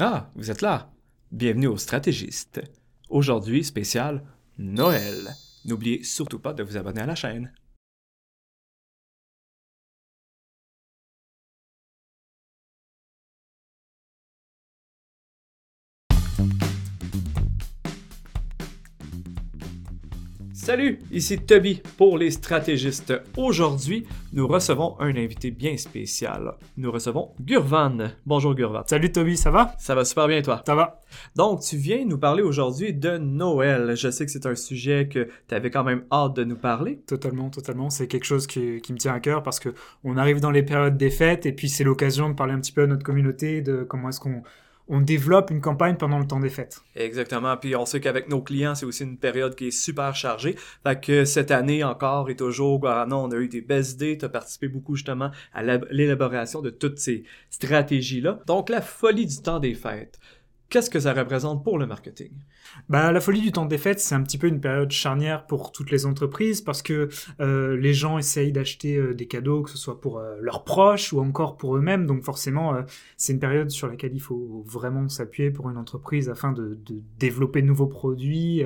Ah, vous êtes là. Bienvenue au Stratégiste. Aujourd'hui, spécial Noël. N'oubliez surtout pas de vous abonner à la chaîne. Salut, ici Toby pour les stratégistes. Aujourd'hui, nous recevons un invité bien spécial. Nous recevons Gurvan. Bonjour Gurvan. Salut Toby, ça va? Ça va super bien toi? Ça va. Donc, tu viens nous parler aujourd'hui de Noël. Je sais que c'est un sujet que tu avais quand même hâte de nous parler. Totalement, totalement. C'est quelque chose qui, me tient à cœur parce que on arrive dans les périodes des fêtes et puis c'est l'occasion de parler un petit peu à notre communauté de comment est-ce qu'on on développe une campagne pendant le temps des fêtes. Exactement. Puis on sait qu'avec nos clients, c'est aussi une période qui est super chargée. Fait que cette année encore et toujours, non, on a eu des belles idées. Tu as participé beaucoup justement à l'élaboration de toutes ces stratégies-là. Donc la folie du temps des fêtes. Qu'est-ce que ça représente pour le marketing? Bah, la folie du temps des fêtes, c'est un petit peu une période charnière pour toutes les entreprises parce que euh, les gens essayent d'acheter euh, des cadeaux, que ce soit pour euh, leurs proches ou encore pour eux-mêmes. Donc forcément, c'est une période sur laquelle il faut vraiment s'appuyer pour une entreprise afin de, développer de nouveaux produits,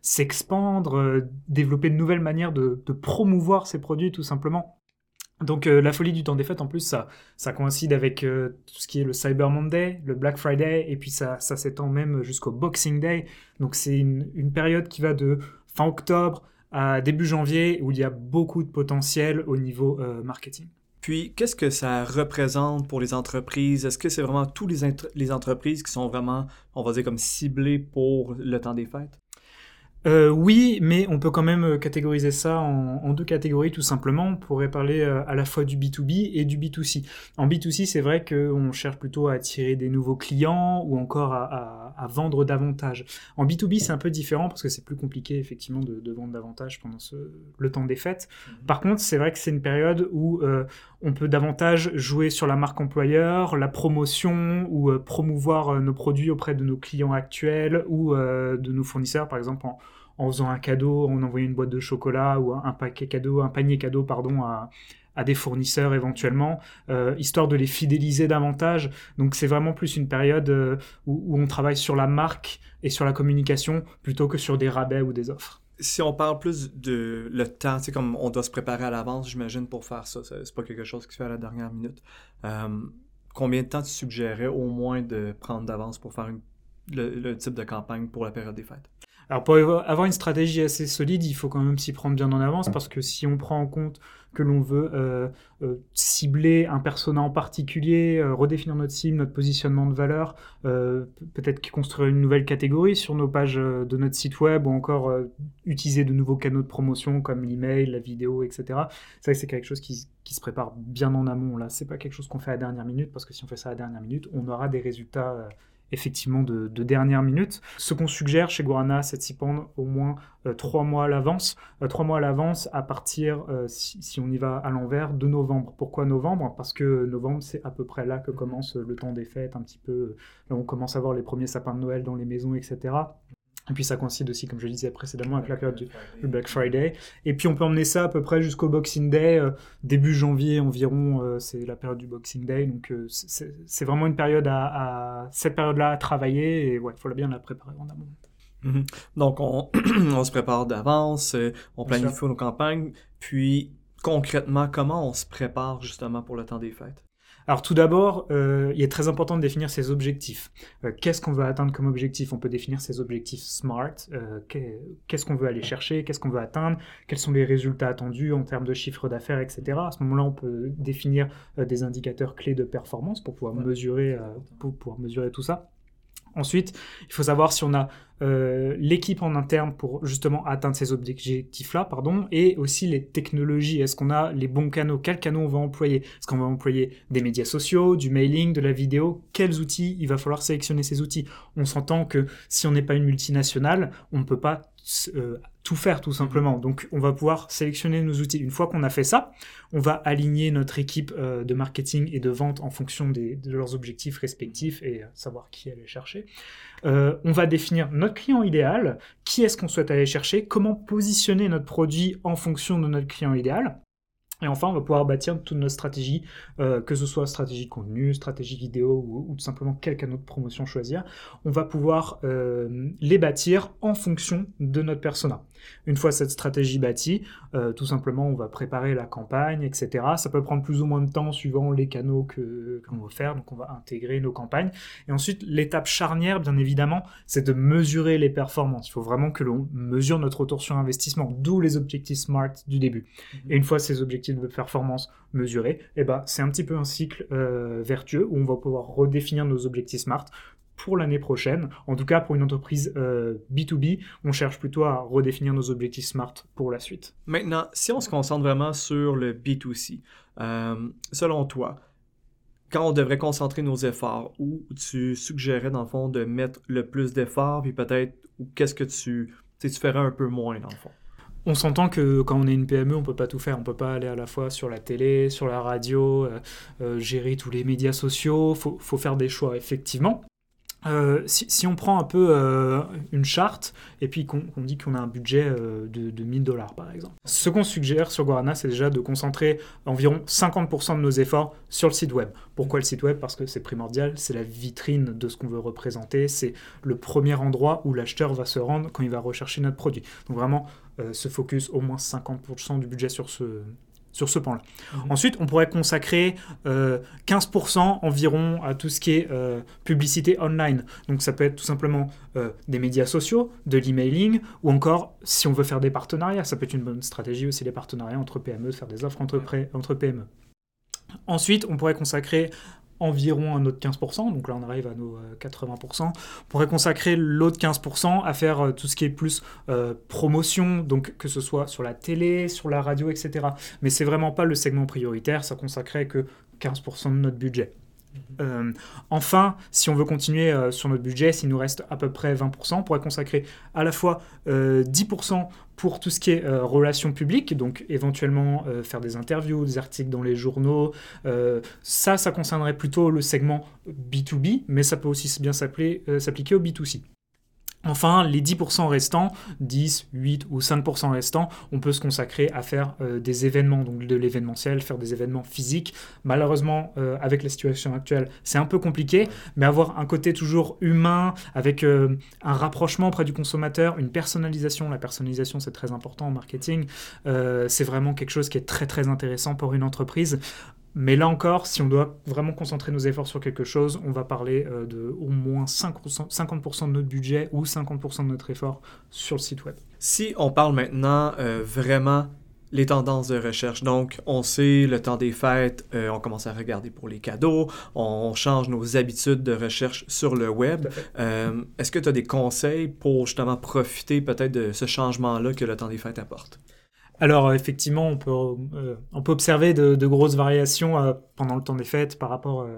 s'expandre, développer de nouvelles manières de, de promouvoir ces produits tout simplement. Donc euh, la folie du temps des fêtes, en plus, ça, ça coïncide avec euh, tout ce qui est le Cyber Monday, le Black Friday, et puis ça, ça s'étend même jusqu'au Boxing Day. Donc c'est une, une, période qui va de fin octobre à début janvier, où il y a beaucoup de potentiel au niveau euh, marketing. Puis, qu'est-ce que ça représente pour les entreprises? Est-ce que c'est vraiment toutes les, les entreprises qui sont vraiment, on va dire, comme ciblées pour le temps des fêtes? Euh, oui, mais on peut quand même euh, catégoriser ça en, deux catégories tout simplement. On pourrait parler euh, à la fois du B2B et du B2C. En B2C, c'est vrai qu'on cherche plutôt à attirer des nouveaux clients ou encore à, vendre davantage. En B2B, c'est un peu différent parce que c'est plus compliqué effectivement de, vendre davantage pendant le temps des fêtes. Mhm. Par contre, c'est vrai que c'est une période où on peut davantage jouer sur la marque employeur, la promotion ou promouvoir nos produits auprès de nos clients actuels ou de nos fournisseurs, par exemple en en faisant un cadeau, en envoyant une boîte de chocolat ou un paquet cadeau, un panier cadeau, pardon, à, des fournisseurs éventuellement, euh, histoire de les fidéliser davantage. Donc c'est vraiment plus une période euh, où, on travaille sur la marque et sur la communication plutôt que sur des rabais ou des offres. Si on parle plus de le temps, c'est comme on doit se préparer à l'avance, j'imagine, pour faire ça. C'est pas quelque chose qui se fait à la dernière minute. Euh, combien de temps tu suggérais au moins de prendre d'avance pour faire le type de campagne pour la période des fêtes? Alors pour avoir une stratégie assez solide, il faut quand même s'y prendre bien en avance parce que si on prend en compte que l'on veut euh, euh, cibler un persona en particulier, euh, redéfinir notre cible, notre positionnement de valeur, peut-être construire une nouvelle catégorie sur nos pages de notre site web ou encore utiliser de nouveaux canaux de promotion comme l'email, la vidéo, etc. Ça, c'est quelque chose qui, qui, se prépare bien en amont. Là, c'est pas quelque chose qu'on fait à la dernière minute parce que si on fait ça à la dernière minute, on aura des résultats effectivement de, dernière minute. Ce qu'on suggère chez Guarana, c'est de s'y prendre au moins euh, trois mois à l'avance. Euh, trois mois à l'avance à partir, euh, si, on y va à l'envers, de novembre. Pourquoi novembre? Parce que novembre, c'est à peu près là que commence le temps des fêtes, un petit peu. Là, on commence à voir les premiers sapins de Noël dans les maisons, etc. Et puis ça coïncide aussi, comme je le disais précédemment, avec la période du Black Friday. Et puis on peut emmener ça à peu près jusqu'au Boxing Day, euh, début janvier environ, euh, c'est la période du Boxing Day. Donc euh, c'est vraiment une période à, cette période-là à travailler et ouais, il faut bien la préparer en amont. Mhm. Donc on, on, se prépare d'avance, on planifie nos campagnes, puis concrètement, comment on se prépare justement pour le temps des fêtes? Alors tout d'abord, euh, il est très important de définir ses objectifs. Euh, qu'est-ce qu'on veut atteindre comme objectif? On peut définir ses objectifs SMART. Euh, qu'est-ce qu'on veut aller chercher? Qu'est-ce qu'on veut atteindre? Quels sont les résultats attendus en termes de chiffre d'affaires, etc. À ce moment-là, on peut définir des indicateurs clés de performance pour pouvoir mesurer, pour pouvoir mesurer tout ça. Ensuite, il faut savoir si on a euh, l'équipe en interne pour justement atteindre ces objectifs-là, pardon, et aussi les technologies. Est-ce qu'on a les bons canaux? Quels canaux on va employer? Est-ce qu'on va employer des médias sociaux, du mailing, de la vidéo? Quels outils Il va falloir sélectionner ces outils? On s'entend que si on n'est pas une multinationale, on ne peut pas euh, tout faire tout simplement. Donc on va pouvoir sélectionner nos outils. Une fois qu'on a fait ça, on va aligner notre équipe euh, de marketing et de vente en fonction de leurs objectifs respectifs et savoir qui aller chercher. on va définir notre client idéal, qui est-ce qu'on souhaite aller chercher, comment positionner notre produit en fonction de notre client idéal. Et enfin, on va pouvoir bâtir toute notre stratégie, euh, que ce soit stratégie de contenu, stratégie vidéo ou, tout simplement quel canal de promotion choisir. On va pouvoir euh, les bâtir en fonction de notre persona. Une fois cette stratégie bâtie, euh, tout simplement, on va préparer la campagne, etc. Ça peut prendre plus ou moins de temps suivant les canaux que qu'on va faire, donc on va intégrer nos campagnes. Et ensuite, l'étape charnière, bien évidemment, c'est de mesurer les performances. Il faut vraiment que l'on mesure notre retour sur investissement, d'où les objectifs SMART du début. Mhm. Et une fois ces objectifs de performance mesurés, et eh ben, c'est un petit peu un cycle euh, vertueux où on va pouvoir redéfinir nos objectifs SMART pour l'année prochaine. En tout cas, pour une entreprise B2B, euh, on cherche plutôt à redéfinir nos objectifs SMART pour la suite. Maintenant, si on se concentre vraiment sur le B2C, euh, selon toi, quand on devrait concentrer nos efforts, où tu suggérais dans le fond de mettre le plus d'efforts, puis peut-être, qu'est-ce que tu, tu ferais un peu moins dans le fond? On s'entend que quand on est une PME, on peut pas tout faire. On peut pas aller à la fois sur la télé, sur la radio, euh, euh, gérer tous les médias sociaux. Faut, faut faire des choix, effectivement. Euh, si, on prend un peu euh, une charte et puis qu'on dit qu'on a un budget euh, de, de, 1000 dollars par exemple. Ce qu'on suggère sur Guarana, c'est déjà de concentrer environ 50% de nos efforts sur le site web. Pourquoi le site web? Parce que c'est primordial, c'est la vitrine de ce qu'on veut représenter, c'est le premier endroit où l'acheteur va se rendre quand il va rechercher notre produit. Donc vraiment, se focus au moins 50% du budget sur ce, sur ce point-là. Mhm. Ensuite, on pourrait consacrer 15% euh, environ à tout ce qui est euh, publicité online. Donc ça peut être tout simplement euh, des médias sociaux, de l'emailing, ou encore, si on veut faire des partenariats, ça peut être une bonne stratégie aussi, les partenariats entre PME, de faire des offres entre, entre PME. Ensuite, on pourrait consacrer environ un autre 15%, donc là on arrive à nos 80%. Euh, on pourrait consacrer l'autre 15% à faire euh, tout ce qui est plus euh, promotion, donc que ce soit sur la télé, sur la radio, etc. Mais c'est vraiment pas le segment prioritaire, ça consacrait que 15% de notre budget. Euh, enfin, si on veut continuer euh, sur notre budget, s'il nous reste à peu près 20%, on pourrait consacrer à la fois 10% euh, pour tout ce qui est relations publiques, donc éventuellement faire des interviews, des articles dans les journaux. ça, ça concernerait plutôt le segment B2B, mais ça peut aussi bien s'appliquer au B2C. Enfin, les 10% restants, 10, 8 ou 5% restants, on peut se consacrer à faire euh, des événements, donc de l'événementiel, faire des événements physiques. Malheureusement, euh, avec la situation actuelle, c'est un peu compliqué, mais avoir un côté toujours humain, avec euh, un rapprochement auprès du consommateur, une personnalisation, la personnalisation c'est très important en marketing, c'est vraiment quelque chose qui est très très intéressant pour une entreprise. Mais là encore, si on doit vraiment concentrer nos efforts sur quelque chose, on va parler euh, de au moins 50% de notre budget ou 50% de notre effort sur le site web. Si on parle maintenant euh, vraiment les tendances de recherche. Donc, on sait, le temps des fêtes, euh, on commence à regarder pour les cadeaux, on change nos habitudes de recherche sur le web. Est-ce que tu as des conseils pour justement profiter peut-être de ce changement-là que le temps des fêtes apporte? Alors euh, effectivement, on peut, euh, on peut observer de, grosses variations euh, pendant le temps des fêtes par rapport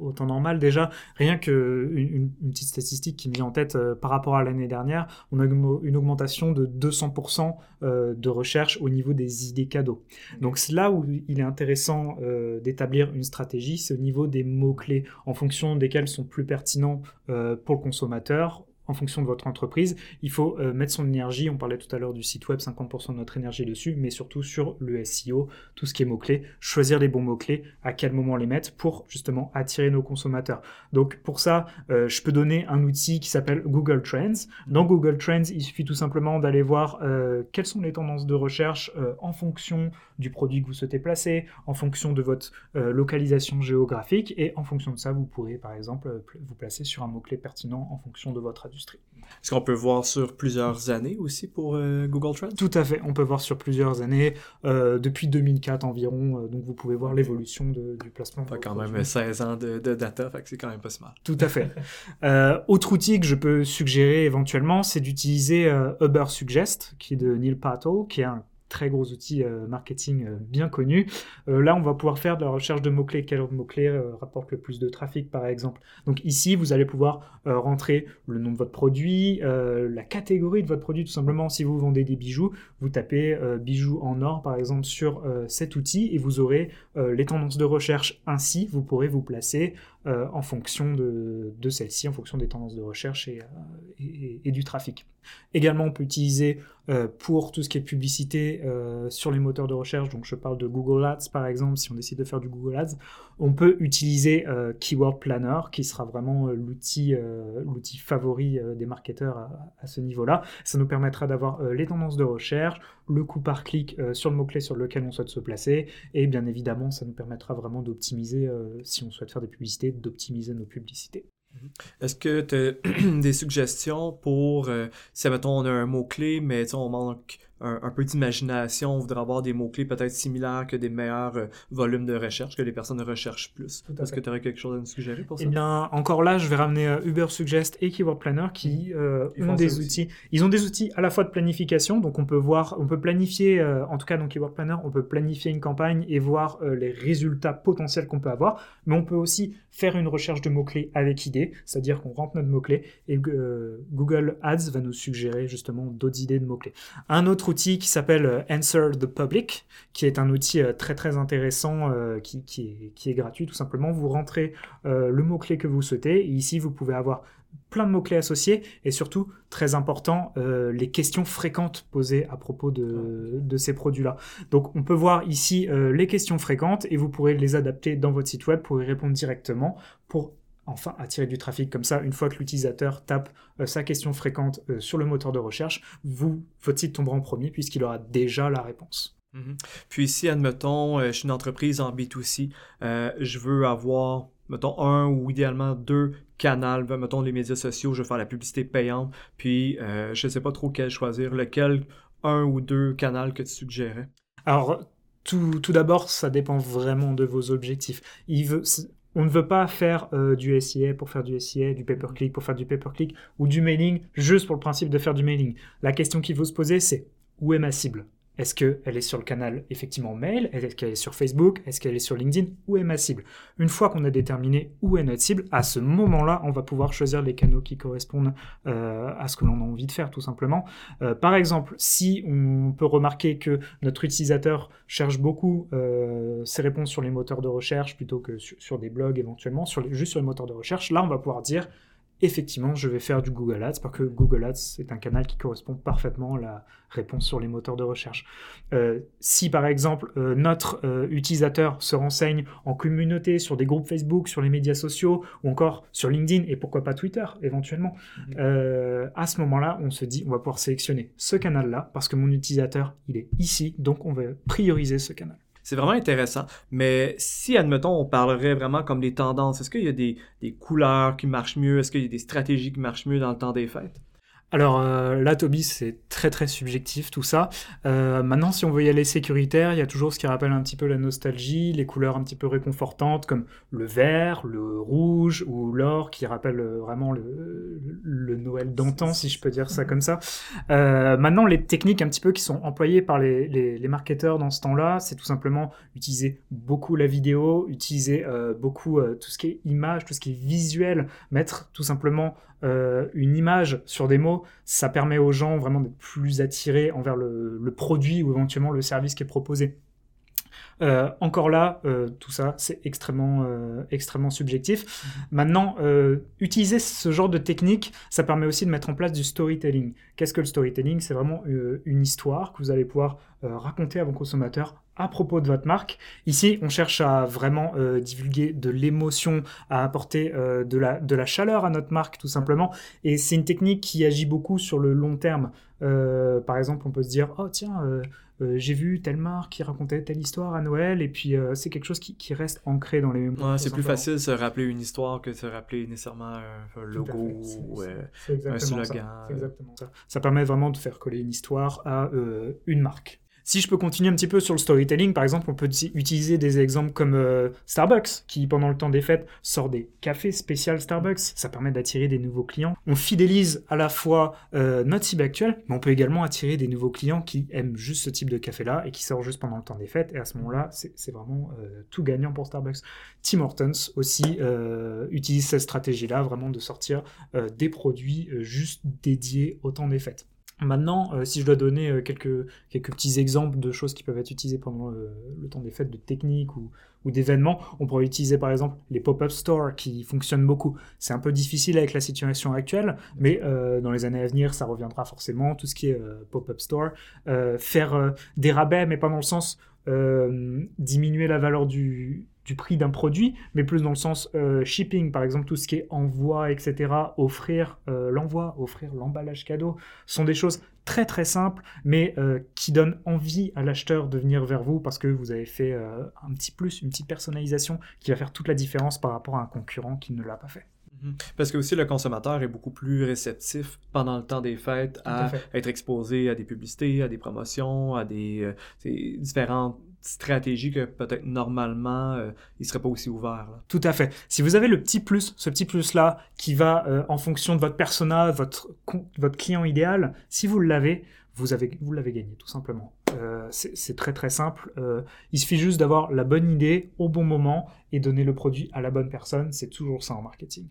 au temps normal. Déjà, rien qu'une une, petite statistique qui me vient en tête par rapport à l'année dernière, on a une augmentation de 200% de recherche au niveau des idées cadeaux. Donc c'est là où il est intéressant d'établir une stratégie, c'est au niveau des mots-clés, en fonction desquels sont plus pertinents pour le consommateur en fonction de votre entreprise. Il faut euh, mettre son énergie, on parlait tout à l'heure du site web, 50% de notre énergie dessus, mais surtout sur le SEO, tout ce qui est mots-clés, choisir les bons mots-clés, à quel moment les mettre pour justement attirer nos consommateurs. Donc pour ça, euh, je peux donner un outil qui s'appelle Google Trends. Dans Google Trends, il suffit tout simplement d'aller voir euh, quelles sont les tendances de recherche en fonction du produit que vous souhaitez placer, en fonction de votre localisation géographique, et en fonction de ça, vous pourrez par exemple vous placer sur un mot-clé pertinent en fonction de votre est-ce qu'on peut voir sur plusieurs années aussi pour euh, Google Trends? Tout à fait, on peut voir sur plusieurs années, euh, depuis 2004 environ, euh, donc vous pouvez voir l'évolution du placement. Pas quand même 16 ans de, data, c'est quand même pas smart. Tout à fait. autre outil que je peux suggérer éventuellement, c'est d'utiliser Uber Suggest, qui est de Neil Patel, qui est un très gros outil euh, marketing euh, bien connu. Euh, là, on va pouvoir faire de la recherche de mots-clés. Quel mot-clé rapporte le plus de trafic, par exemple? Donc ici, vous allez pouvoir rentrer le nom de votre produit, la catégorie de votre produit, tout simplement. Si vous vendez des bijoux, vous tapez bijoux en or, par exemple, sur cet outil et vous aurez les tendances de recherche. Ainsi, vous pourrez vous placer en fonction de, celle-ci, en fonction des tendances de recherche et, et, du trafic. Également, on peut utiliser pour tout ce qui est publicité sur les moteurs de recherche, donc je parle de Google Ads par exemple, si on décide de faire du Google Ads, on peut utiliser Keyword Planner, qui sera vraiment l'outil l'outil favori des marketeurs à, à ce niveau-là. Ça nous permettra d'avoir les tendances de recherche, le coût par clic sur le mot-clé sur lequel on souhaite se placer, et bien évidemment, ça nous permettra vraiment d'optimiser, si on souhaite faire des publicités, d'optimiser nos publicités. Est-ce que tu as des suggestions pour, euh, si mettons on a un mot-clé, mais on manque un, peu d'imagination, on voudrait avoir des mots-clés peut-être similaires que des meilleurs euh, volumes de recherche, que les personnes recherchent plus. Est-ce que tu aurais quelque chose à nous suggérer pour ça? Eh bien, encore là, je vais ramener euh, Uber Suggest et Keyword Planner qui mhm. euh, ont des outils. Ils ont des outils à la fois de planification, donc on peut voir, on peut planifier, en tout cas dans Keyword Planner, on peut planifier une campagne et voir les résultats potentiels qu'on peut avoir, mais on peut aussi faire une recherche de mots-clés avec idée, c'est-à-dire qu'on rentre notre mot-clé et Google Ads va nous suggérer justement d'autres idées de mots-clés. Un autre outil qui s'appelle euh, Answer the Public, qui est un outil euh, très très intéressant euh, qui, est, est, gratuit tout simplement. Vous rentrez le mot-clé que vous souhaitez et ici vous pouvez avoir plein de mots-clés associés et surtout, très important, les questions fréquentes posées à propos de, de ces produits-là. Donc on peut voir ici les questions fréquentes et vous pourrez les adapter dans votre site web pour y répondre directement pour enfin attirer du trafic comme ça, une fois que l'utilisateur tape euh, sa question fréquente euh, sur le moteur de recherche, vous, votre site tombera en premier puisqu'il aura déjà la réponse. Mhm. Puis si, admettons, euh, je suis une entreprise en B2C, je veux avoir, mettons, un ou idéalement deux canaux, mettons les médias sociaux, je veux faire la publicité payante, puis je ne sais pas trop quel choisir, lequel, un ou deux canaux que tu suggérais? Alors, tout, tout d'abord, ça dépend vraiment de vos objectifs. On ne veut pas faire euh, du SIA pour faire du SIA, du pay-per-click pour faire du pay-per-click, ou du mailing juste pour le principe de faire du mailing. La question qu'il faut se poser, c'est où est ma cible? Est-ce qu'elle est sur le canal effectivement mail? Est-ce qu'elle est sur Facebook? Est-ce qu'elle est sur LinkedIn? Où est ma cible? Une fois qu'on a déterminé où est notre cible, à ce moment-là, on va pouvoir choisir les canaux qui correspondent euh, à ce que l'on a envie de faire, tout simplement. Euh, par exemple, si on peut remarquer que notre utilisateur cherche beaucoup euh, ses réponses sur les moteurs de recherche plutôt que sur, des blogs éventuellement, juste sur les moteurs de recherche, là, on va pouvoir dire effectivement, je vais faire du Google Ads parce que Google Ads est un canal qui correspond parfaitement à la réponse sur les moteurs de recherche. Euh, si par exemple euh, notre euh, utilisateur se renseigne en communauté sur des groupes Facebook, sur les médias sociaux ou encore sur LinkedIn et pourquoi pas Twitter éventuellement, mhm. à ce moment-là, on se dit on va pouvoir sélectionner ce canal-là parce que mon utilisateur il est ici, donc on va prioriser ce canal. C'est vraiment intéressant. Mais si, admettons, on parlerait vraiment comme des tendances, est-ce qu'il y a des, couleurs qui marchent mieux? Est-ce qu'il y a des stratégies qui marchent mieux dans le temps des fêtes? Alors euh, là, Toby, c'est très très subjectif tout ça. Euh, maintenant, si on veut y aller sécuritaire, il y a toujours ce qui rappelle un petit peu la nostalgie, les couleurs un petit peu réconfortantes comme le vert, le rouge ou l'or qui rappelle euh, vraiment le, Noël d'antan, si je peux dire ça comme ça. maintenant, les techniques un petit peu qui sont employées par les, les, marketeurs dans ce temps-là, c'est tout simplement utiliser beaucoup la vidéo, utiliser beaucoup tout ce qui est image, tout ce qui est visuel, mettre tout simplement une image sur des mots, ça permet aux gens vraiment d'être plus attirés envers le, produit ou éventuellement le service qui est proposé. Euh, encore là, euh, tout ça, c'est extrêmement, extrêmement subjectif. Mm-hmm. Maintenant, utiliser ce genre de technique, ça permet aussi de mettre en place du storytelling. Qu'est-ce que le storytelling? C'est vraiment une histoire que vous allez pouvoir raconter à vos consommateurs à propos de votre marque. Ici, on cherche à vraiment euh, divulguer de l'émotion, à apporter euh, de, la, de la chaleur à notre marque, tout simplement. Et c'est une technique qui agit beaucoup sur le long terme. Euh, par exemple, on peut se dire, oh tiens, j'ai vu telle marque qui racontait telle histoire à Noël, et puis c'est quelque chose qui, qui, reste ancré dans les mémoires. c'est plus facile de se rappeler une histoire que de se rappeler nécessairement un, logo ou un slogan. Ça. exactement ça. Ça permet vraiment de faire coller une histoire à une marque. Si je peux continuer un petit peu sur le storytelling, par exemple, on peut utiliser des exemples comme euh, Starbucks, qui pendant le temps des fêtes sort des cafés spéciaux Starbucks. Ça permet d'attirer des nouveaux clients. On fidélise à la fois euh, notre cible actuelle, mais on peut également attirer des nouveaux clients qui aiment juste ce type de café-là et qui sort juste pendant le temps des fêtes. Et à ce moment-là, c'est vraiment euh, tout gagnant pour Starbucks. Tim Hortons aussi utilise cette stratégie-là, vraiment de sortir des produits juste dédiés au temps des fêtes. Maintenant, euh, si je dois donner euh, quelques, quelques petits exemples de choses qui peuvent être utilisées pendant le, temps des fêtes, de techniques ou, ou d'événements, on pourrait utiliser par exemple les pop-up stores qui fonctionnent beaucoup. C'est un peu difficile avec la situation actuelle, mais euh, dans les années à venir, ça reviendra forcément, tout ce qui est pop-up store. faire des rabais, mais pas dans le sens diminuer la valeur du, du prix d'un produit, mais plus dans le sens euh, shipping, par exemple, tout ce qui est envoi, etc., offrir euh, l'envoi, offrir l'emballage cadeau, sont des choses très très simples, mais euh, qui donnent envie à l'acheteur de venir vers vous parce que vous avez fait un petit plus, une petite personnalisation qui va faire toute la différence par rapport à un concurrent qui ne l'a pas fait. Mhm. Parce que aussi le consommateur est beaucoup plus réceptif pendant le temps des fêtes à, être exposé à des publicités, à des promotions, à des différentes stratégie que peut-être normalement euh, il serait pas aussi ouvert. Tout à fait. Si vous avez le petit plus, ce petit plus là qui va euh, en fonction de votre persona, votre votre client idéal, si vous l'avez, vous avez vous l'avez gagné tout simplement. Euh, c'est très très simple. il suffit juste d'avoir la bonne idée au bon moment et donner le produit à la bonne personne. C'est toujours ça en marketing.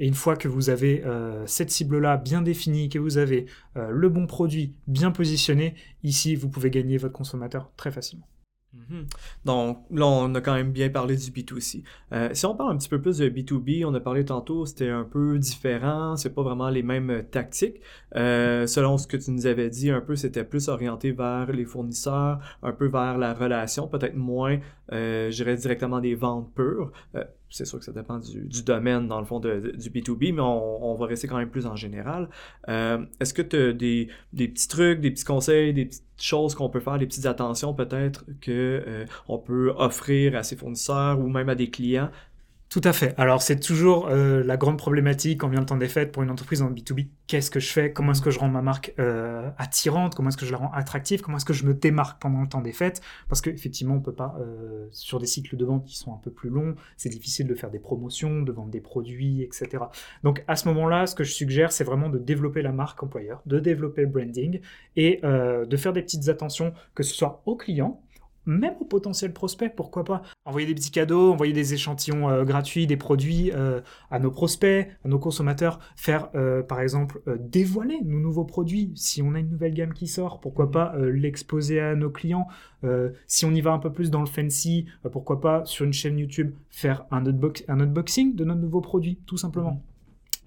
Et une fois que vous avez cette cible-là bien définie, que vous avez le bon produit bien positionné, ici, vous pouvez gagner votre consommateur très facilement. Mhm. Donc là, on a quand même bien parlé du B2C. Euh, si on parle un petit peu plus de B2B, on a parlé tantôt, c'était un peu différent, c'est pas vraiment les mêmes tactiques. Euh, selon ce que tu nous avais dit, un peu, c'était plus orienté vers les fournisseurs, un peu vers la relation, peut-être moins, euh, je dirais directement des ventes pures. C'est sûr que ça dépend du, domaine, dans le fond, de, du B2B, mais on, va rester quand même plus en général. Euh, est-ce que tu as des, des, petits trucs, des petits conseils, des petites choses qu'on peut faire, des petites attentions peut-être que euh, on peut offrir à ses fournisseurs ou même à des clients tout à fait. Alors c'est toujours euh, la grande problématique quand vient le temps des fêtes pour une entreprise en B2B. Qu'est-ce que je fais? Comment est-ce que je rends ma marque euh, attirante? Comment est-ce que je la rends attractive? Comment est-ce que je me démarque pendant le temps des fêtes? Parce qu'effectivement, on peut pas, euh, sur des cycles de vente qui sont un peu plus longs, c'est difficile de faire des promotions, de vendre des produits, etc. Donc à ce moment-là, ce que je suggère, c'est vraiment de développer la marque employeur, de développer le branding et de faire des petites attentions, que ce soit aux clients, même aux potentiels prospects, pourquoi pas. Envoyer des petits cadeaux, envoyer des échantillons euh, gratuits, des produits euh, à nos prospects, à nos consommateurs, faire euh, par exemple dévoiler nos nouveaux produits. Si on a une nouvelle gamme qui sort, pourquoi mmh. pas l'exposer à nos clients. si on y va un peu plus dans le fancy, pourquoi pas sur une chaîne YouTube faire un, un unboxing de notre nouveau produit, tout simplement.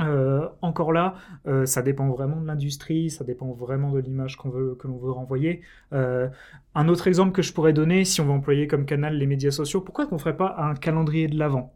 Euh, encore là, euh, ça dépend vraiment de l'industrie, ça dépend vraiment de l'image qu'on veut, que l'on veut renvoyer. Euh, un autre exemple que je pourrais donner, si on veut employer comme canal les médias sociaux, pourquoi qu'on ne ferait pas un calendrier de l'avant?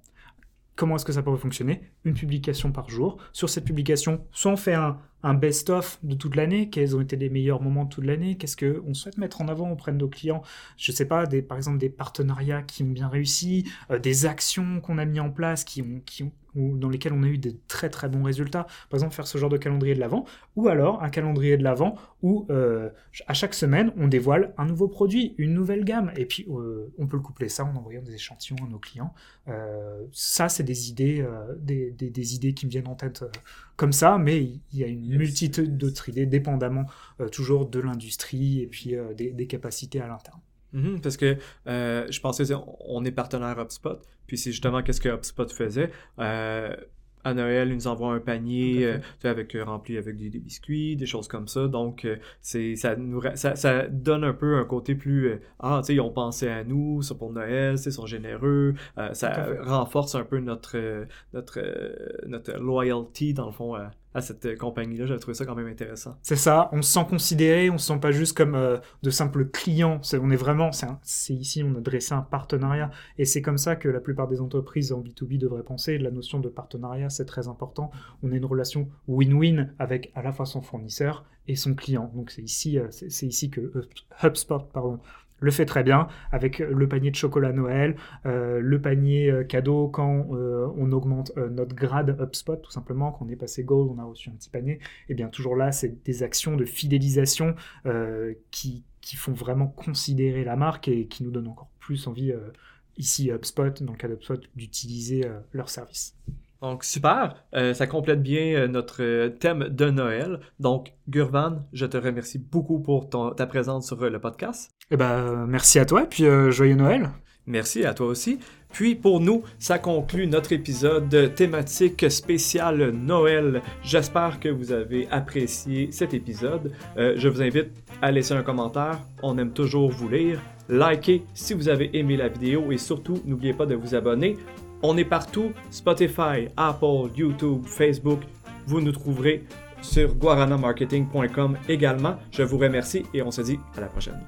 Comment est-ce que ça pourrait fonctionner? Une publication par jour. Sur cette publication, soit on fait un, best-of de toute l'année, quels ont été les meilleurs moments de toute l'année, qu'est-ce qu'on souhaite mettre en avant auprès de nos clients, je ne sais pas, par exemple des partenariats qui ont bien réussi, des actions qu'on a mis en place qui ont ou dans lesquels on a eu des très très bons résultats. Par exemple, faire ce genre de calendrier de l'avant, ou alors un calendrier de l'avant où euh, à chaque semaine on dévoile un nouveau produit, une nouvelle gamme, et puis euh, on peut le coupler ça en envoyant des échantillons à nos clients. Euh, ça, c'est des idées, des, des, idées qui me viennent en tête comme ça, mais il y a une multitude d'autres idées, dépendamment toujours de l'industrie et puis des, des capacités à l'interne. Mhm, parce que euh, je pensais, on est partenaire HubSpot, puis c'est justement qu'est-ce que HubSpot faisait. Euh, à Noël, ils nous envoient un panier euh, avec rempli avec des, biscuits, des choses comme ça. Donc, c'est ça, nous, ça, ça, donne un peu un côté plus ah, tu sais, ils ont pensé à nous, ça pour Noël, ils sont généreux. ça renforce un peu notre notre notre loyalty dans le fond à cette euh, compagnie-là. J'ai trouvé ça quand même intéressant. C'est ça, on se sent considéré, on se sent pas juste comme euh, de simples clients. On est vraiment, c'est, ici, on a dressé un partenariat. Et c'est comme ça que la plupart des entreprises en B2B devraient penser. La notion de partenariat, c'est très important. On a une relation win-win avec à la fois son fournisseur et son client. Donc c'est ici, euh, c'est, ici que HubSpot pardon, le fait très bien avec le panier de chocolat Noël, euh, le panier euh, cadeau quand euh, on augmente notre grade HubSpot, tout simplement, quand on est passé Gold, on a reçu un petit panier. Et eh bien toujours là, c'est des actions de fidélisation qui, qui, font vraiment considérer la marque et qui nous donnent encore plus envie, ici HubSpot, dans le cas d'HubSpot, d'utiliser leur service. Donc, super. Ça complète bien notre thème de Noël. Donc, Gurvan, je te remercie beaucoup pour ta présence sur le podcast. Eh ben, merci à toi et puis joyeux Noël. Merci à toi aussi. Puis pour nous, ça conclut notre épisode thématique spécial Noël. J'espère que vous avez apprécié cet épisode. Euh, je vous invite à laisser un commentaire. On aime toujours vous lire. Likez si vous avez aimé la vidéo et surtout, n'oubliez pas de vous abonner. On est partout, Spotify, Apple, YouTube, Facebook. Vous nous trouverez sur guaranamarketing.com également. Je vous remercie et on se dit à la prochaine.